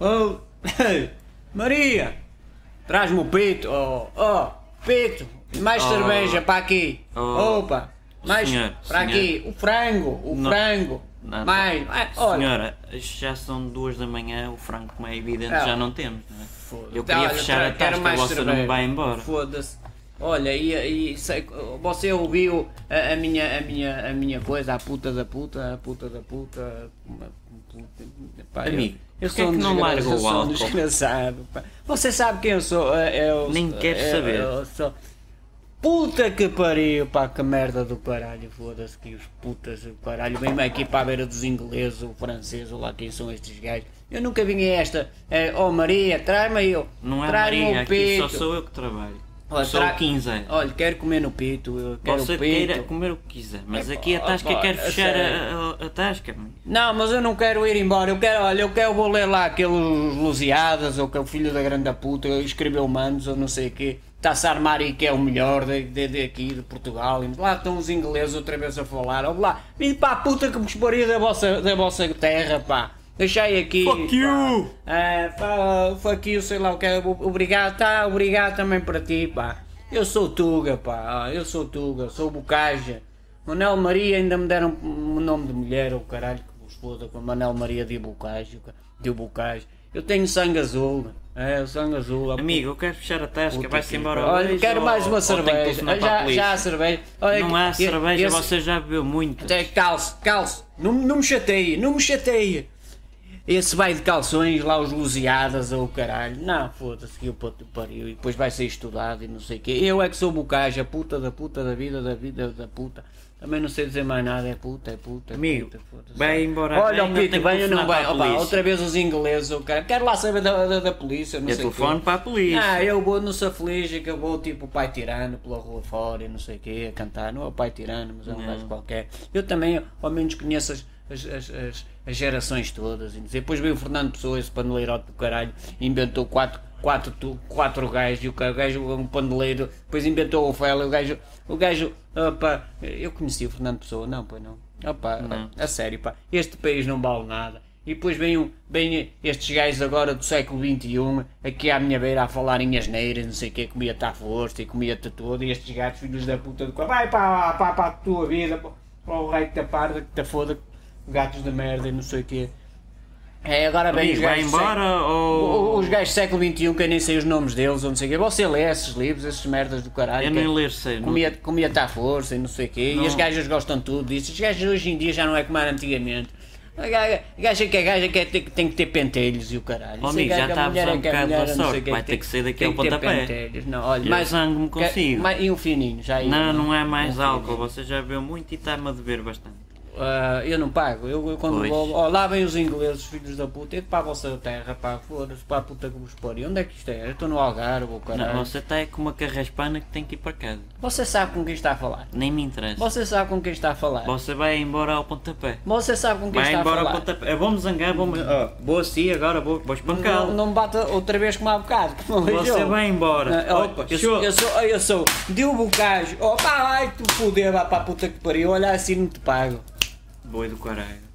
Oh, Maria, traz-me o pito. Oh, oh, pito, mais Oh. cerveja para aqui. Oh. Opa, mais Senhor, para senhor. aqui. O frango, o Não. frango. Não, mais, olha. Senhora, já são duas da manhã, o frango, como é evidente, Ah. já não temos. não é? Foda-se. Eu queria Olha, fechar a tasca, mais você não vai embora. Foda-se. Olha, e, e sei- você ouviu a, a minha, a, minha, a minha coisa, a puta da puta, a puta da puta. pá, eu- Amigo, eu porquê sou um é que não eu o sou álcool? desgraçado. pá. Você sabe quem eu sou? eh, Eu, Nem quero eu- saber. Eu sou. Puta que pariu, pá, que merda do caralho, foda-se que os putas do caralho, vem aqui para a beira dos ingleses, ou franceses, ou lá quem são estes gajos. Eu nunca vim a esta, eh, oh Maria, traz-me aí, oh, Não é traz-me Maria, o aqui só sou eu que trabalho. Olha, sou tra- o 15. Olha, quero comer no pito, eu quero Você pito. queira comer o que quiser, mas É, aqui a pá, tasca pá, quer fechar a, a, a tasca. Não, mas eu não quero ir embora, eu quero, olha, eu quero, vou ler lá aqueles Lusiadas, ou que é o filho da grande puta, escreveu manos, ou não sei o quê, está-se a armar aí que é o melhor de, de, de aqui, de Portugal, e lá estão os ingleses outra vez a falar, ou lá, para a puta que vos pariu da vossa, da vossa terra, pá. Deixai aqui. Fuck you! É, pá, fuck you, sei lá o que é. Obrigado, tá, obrigado também para ti, pá. Eu sou Tuga, pá. Eu sou Tuga, sou Bocaja. Manel Maria ainda me deram um nome de mulher, o caralho que vos foda, com Manel Maria de Bocaja. De Bocaja. Eu tenho sangue azul. É, sangue azul. Amigo, eu quero fechar a tasca, vai-se embora. Olha, quero ou- mais uma ou cerveja. Já, já há cerveja. Olha, Não há cerveja, esse- você já bebeu muito. calce, calce, não, não me chateie, não me chateie. Esse vai de calções, lá os luziadas ou o caralho. Não, foda-se que eu puto pariu. E depois vai ser estudado e não sei o quê. Eu é que sou bocaja, puta da puta da vida, da vida da puta. Também não sei dizer mais nada, é puta, é puta. É Amigo, puta, vai embora Olha bem, o Pito, vem ou não vai? Opa, outra vez os ingleses, o cara. Quero lá saber da, da, da polícia, não Eu sei o quê. para a polícia. Ah, eu vou no Saflige que eu vou tipo o pai tirano pela rua fora e não sei o quê, a cantar. Não é o pai tirano, mas é um gajo qualquer. Eu também, ao menos, conheço as, as, as, as- as gerações todas. E depois veio o Fernando Pessoa, esse pandeleirote do caralho, inventou quatro, quatro, quatro gajos. E o gajo, um pandeiro, depois inventou o Fela. O gajo, o gajo, opa, eu conheci o Fernando Pessoa, não, pois não. Opa, Não. a sério, pá, este país não vale nada. E depois vem, um, vem estes gajos agora do século XXI, aqui à minha beira a falar em asneiras, não sei o que, comia-te à força e comia-te tudo, e estes gatos, filhos da puta do co- vai para, para, para a tua vida, para, o raio que te parda, que te foda, gatos de merda e não sei o que. É, agora vem Amigo, os vai gajos. embora século- ou- Os gajos do século XXI, que eu nem sei os nomes deles, ou não sei o quê. Você lê esses livros, esses merdas do caralho. Eu que nem é- ler sei. não- Comia, comia-te à força e não sei o quê. Não. E as gajas gostam tudo disso. Os gajos hoje em dia já não é como era antigamente. Gaja, que é gaja que é ter- tem que ter pentelhos e o caralho. Oh, é amigo, que já está a abusar é um que é bocado da não sorte. quê, Vai tem- ter que sair daqui tem ao que pontapé. Não, olha, mais, zango-me quer- consigo. mais- E um fininho, já aí. Não, não é mais álcool, você já bebeu muito e está-me a dever bastante. Ah, eu não pago. Eu, eu quando vou. ó, lá vêm os ingleses, filhos da puta. Eu para a vossa terra, pá, foda-se, para a puta que vos pariu. Onde é que isto é? Eu estou no Algarve, o caralho. Não, você está com uma carraspana que tem que ir para casa. Você sabe com quem está a falar. Nem me interessa. Você sabe com quem está a falar. Você vai embora ao pontapé. Você sabe com quem Vai está a embora ao falar. pontapé. Eu vou-me zangar, vou-me. Oh, vou assim agora, vou, vou Não, espancá-lo. não me bata outra vez como há bocado. que não Você vai embora. Não, Opa, eu, sou, eu sou, eu sou, deu o bocage, oh pá, vai tu foder, vá para a puta que pariu, olha assim não te pago. Boi do caralho.